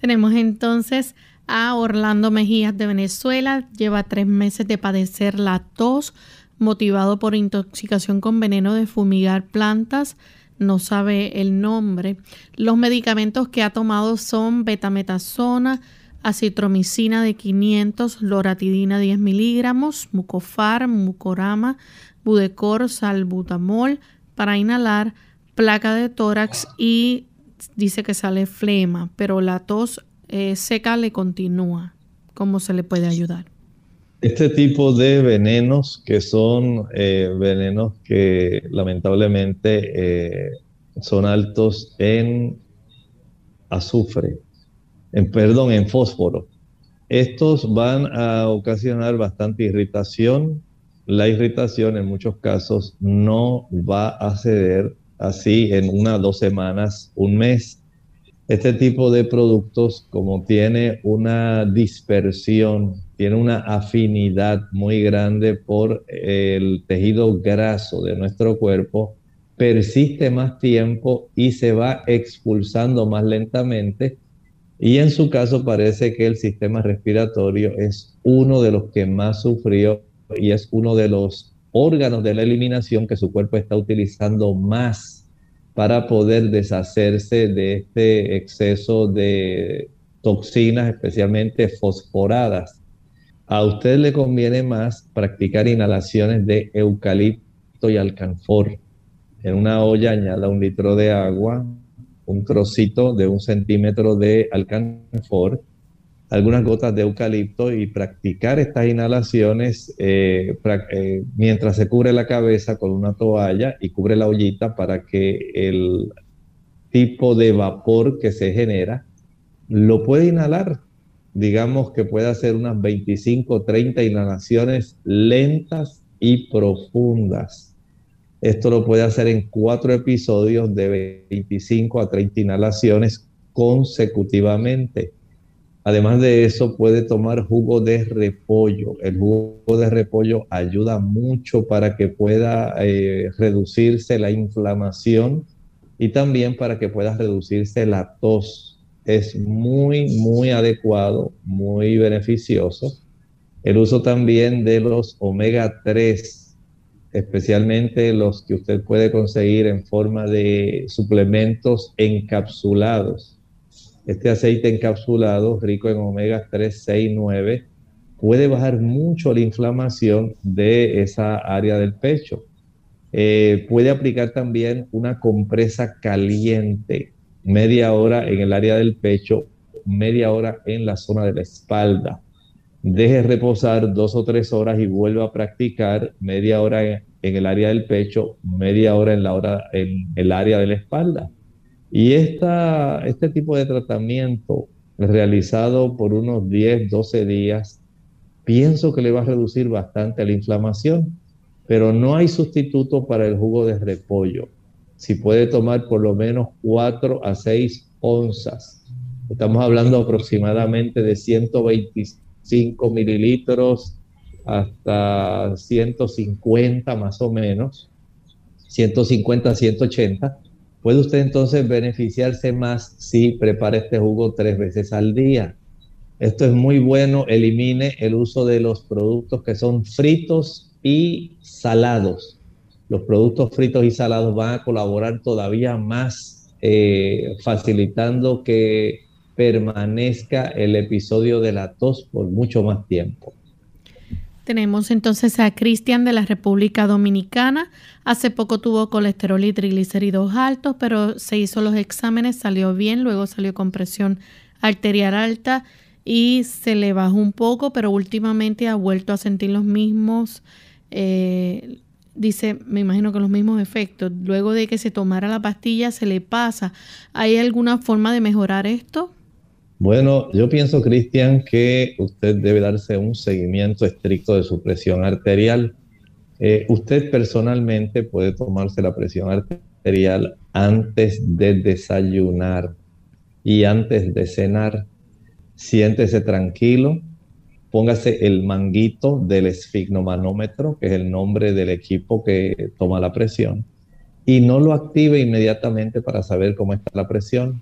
Tenemos entonces a Orlando Mejías de Venezuela. Lleva tres meses de padecer la tos motivado por intoxicación con veneno de fumigar plantas. No sabe el nombre. Los medicamentos que ha tomado son betametasona, acitromicina de 500, loratidina 10 miligramos, mucofar, mucorama, budecor, salbutamol para inhalar, placa de tórax y dice que sale flema, pero la tos eh, seca le continúa. ¿Cómo se le puede ayudar? Este tipo de venenos, que son eh, venenos que lamentablemente eh, son altos en azufre, en, perdón, en fósforo, estos van a ocasionar bastante irritación. La irritación en muchos casos no va a ceder así en una, dos semanas, un mes. Este tipo de productos, como tiene una dispersión, tiene una afinidad muy grande por el tejido graso de nuestro cuerpo, persiste más tiempo y se va expulsando más lentamente. Y en su caso parece que el sistema respiratorio es uno de los que más sufrió y es uno de los órganos de la eliminación que su cuerpo está utilizando más para poder deshacerse de este exceso de toxinas, especialmente fosforadas. A usted le conviene más practicar inhalaciones de eucalipto y alcanfor. En una olla añada un litro de agua, un trocito de un centímetro de alcanfor, algunas gotas de eucalipto y practicar estas inhalaciones eh, eh, mientras se cubre la cabeza con una toalla y cubre la ollita para que el tipo de vapor que se genera lo puede inhalar. Digamos que puede hacer unas 25 o 30 inhalaciones lentas y profundas. Esto lo puede hacer en cuatro episodios de 25 a 30 inhalaciones consecutivamente. Además de eso, puede tomar jugo de repollo. El jugo de repollo ayuda mucho para que pueda eh, reducirse la inflamación y también para que pueda reducirse la tos. Es muy, muy adecuado, muy beneficioso. El uso también de los omega 3, especialmente los que usted puede conseguir en forma de suplementos encapsulados este aceite encapsulado, rico en omega 3, 6, 9, puede bajar mucho la inflamación de esa área del pecho. Eh, puede aplicar también una compresa caliente, media hora en el área del pecho, media hora en la zona de la espalda. Deje reposar dos o tres horas y vuelva a practicar media hora en, el área del pecho, media hora en, la hora, en el área de la espalda. Y esta, este tipo de tratamiento realizado por unos 10, 12 días, pienso que le va a reducir bastante la inflamación, pero no hay sustituto para el jugo de repollo. Si puede tomar por lo menos 4 a 6 onzas, estamos hablando aproximadamente de 125 mililitros hasta 150 más o menos, 150 180 Puede usted entonces beneficiarse más si prepara este jugo tres veces al día. Esto es muy bueno, elimine el uso de los productos que son fritos y salados. Los productos fritos y salados van a colaborar todavía más eh, facilitando que permanezca el episodio de la tos por mucho más tiempo. Tenemos entonces a Cristian de la República Dominicana. Hace poco tuvo colesterol y triglicéridos altos, pero se hizo los exámenes, salió bien, luego salió con presión arterial alta y se le bajó un poco, pero últimamente ha vuelto a sentir los mismos, eh, dice, me imagino que los mismos efectos. Luego de que se tomara la pastilla se le pasa. ¿Hay alguna forma de mejorar esto? Bueno, yo pienso, Cristian, que usted debe darse un seguimiento estricto de su presión arterial. Eh, usted personalmente puede tomarse la presión arterial antes de desayunar y antes de cenar. Siéntese tranquilo, póngase el manguito del esfignomanómetro, que es el nombre del equipo que toma la presión, y no lo active inmediatamente para saber cómo está la presión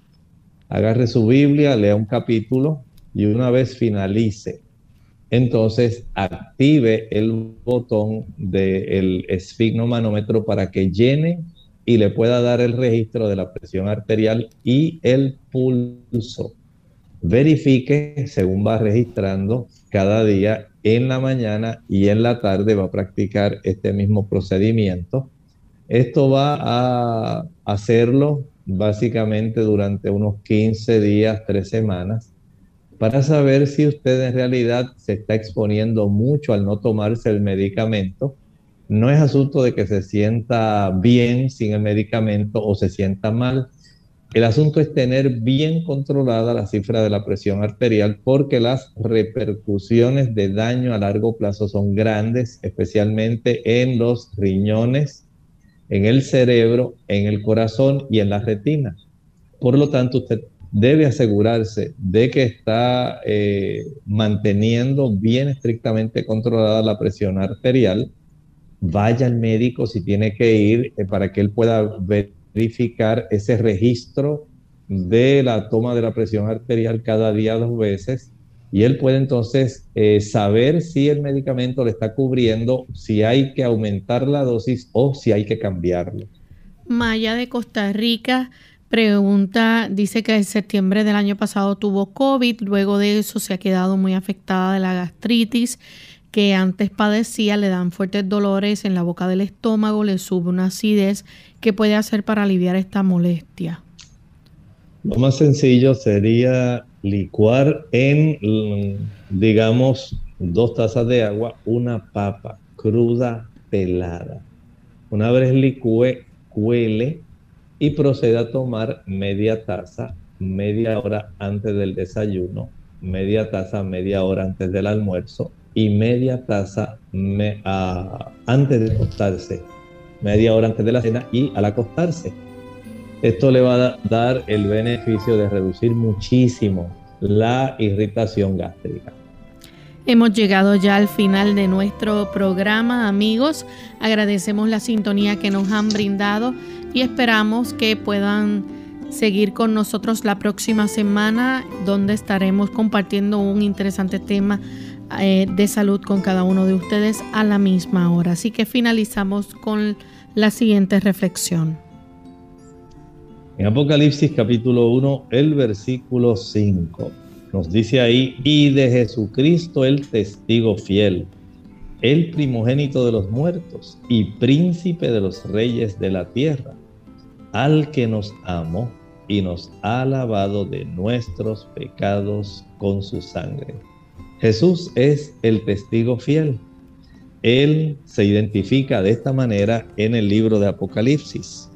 agarre su Biblia, lea un capítulo y una vez finalice, entonces active el botón del esfignomanómetro para que llene y le pueda dar el registro de la presión arterial y el pulso. Verifique según va registrando cada día en la mañana y en la tarde va a practicar este mismo procedimiento. Esto va a hacerlo básicamente durante unos 15 días, 3 semanas, para saber si usted en realidad se está exponiendo mucho al no tomarse el medicamento. No es asunto de que se sienta bien sin el medicamento o se sienta mal. El asunto es tener bien controlada la cifra de la presión arterial porque las repercusiones de daño a largo plazo son grandes, especialmente en los riñones, en el cerebro, en el corazón y en la retina. Por lo tanto, usted debe asegurarse de que está eh, manteniendo bien estrictamente controlada la presión arterial. Vaya al médico si tiene que ir eh, para que él pueda verificar ese registro de la toma de la presión arterial cada día dos veces y él puede entonces eh, saber si el medicamento le está cubriendo, si hay que aumentar la dosis o si hay que cambiarlo. Maya de Costa Rica pregunta, dice que en septiembre del año pasado tuvo COVID, luego de eso se ha quedado muy afectada de la gastritis, que antes padecía, le dan fuertes dolores en la boca del estómago, le sube una acidez. ¿Qué puede hacer para aliviar esta molestia? Lo más sencillo sería licuar en, digamos, dos tazas de agua una papa cruda pelada. Una vez licúe, cuele y proceda a tomar media taza media hora antes del desayuno, media taza media hora antes del almuerzo y media taza antes de acostarse, media hora antes de la cena y al acostarse. Esto le va a dar el beneficio de reducir muchísimo la irritación gástrica. Hemos llegado ya al final de nuestro programa, amigos. Agradecemos la sintonía que nos han brindado y esperamos que puedan seguir con nosotros la próxima semana, donde estaremos compartiendo un interesante tema eh, de salud con cada uno de ustedes a la misma hora. Así que finalizamos con la siguiente reflexión. En Apocalipsis capítulo 1, el versículo 5, nos dice ahí, y de Jesucristo el testigo fiel, el primogénito de los muertos y príncipe de los reyes de la tierra, al que nos amó y nos ha lavado de nuestros pecados con su sangre. Jesús es el testigo fiel. Él se identifica de esta manera en el libro de Apocalipsis.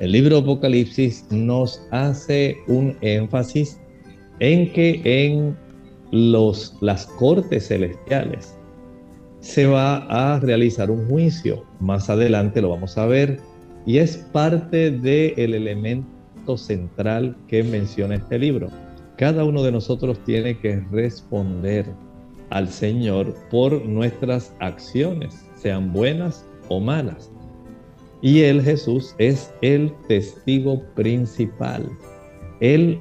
El libro de Apocalipsis nos hace un énfasis en que en los, las cortes celestiales se va a realizar un juicio. Más adelante lo vamos a ver. Y es parte del elemento central que menciona este libro. Cada uno de nosotros tiene que responder al Señor por nuestras acciones, sean buenas o malas. Y Él, Jesús, es el testigo principal. Él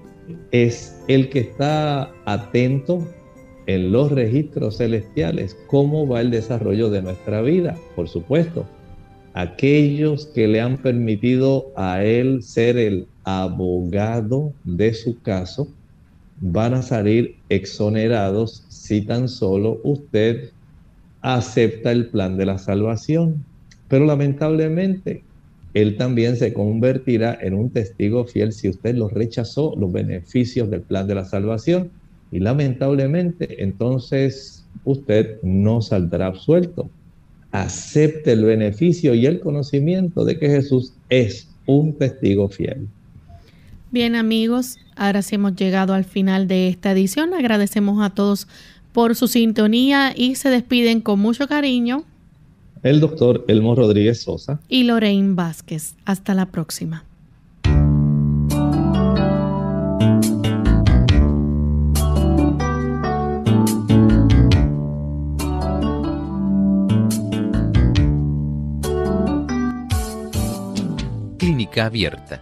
es el que está atento en los registros celestiales, cómo va el desarrollo de nuestra vida, por supuesto. Aquellos que le han permitido a Él ser el abogado de su caso, van a salir exonerados si tan solo usted acepta el plan de la salvación. Pero lamentablemente, él también se convertirá en un testigo fiel si usted lo rechazó los beneficios del plan de la salvación. Y lamentablemente, entonces usted no saldrá absuelto. Acepte el beneficio y el conocimiento de que Jesús es un testigo fiel. Bien amigos, ahora sí hemos llegado al final de esta edición. Agradecemos a todos por su sintonía y se despiden con mucho cariño el doctor Elmo Rodríguez Sosa y Lorraine Vázquez. Hasta la próxima. Clínica abierta.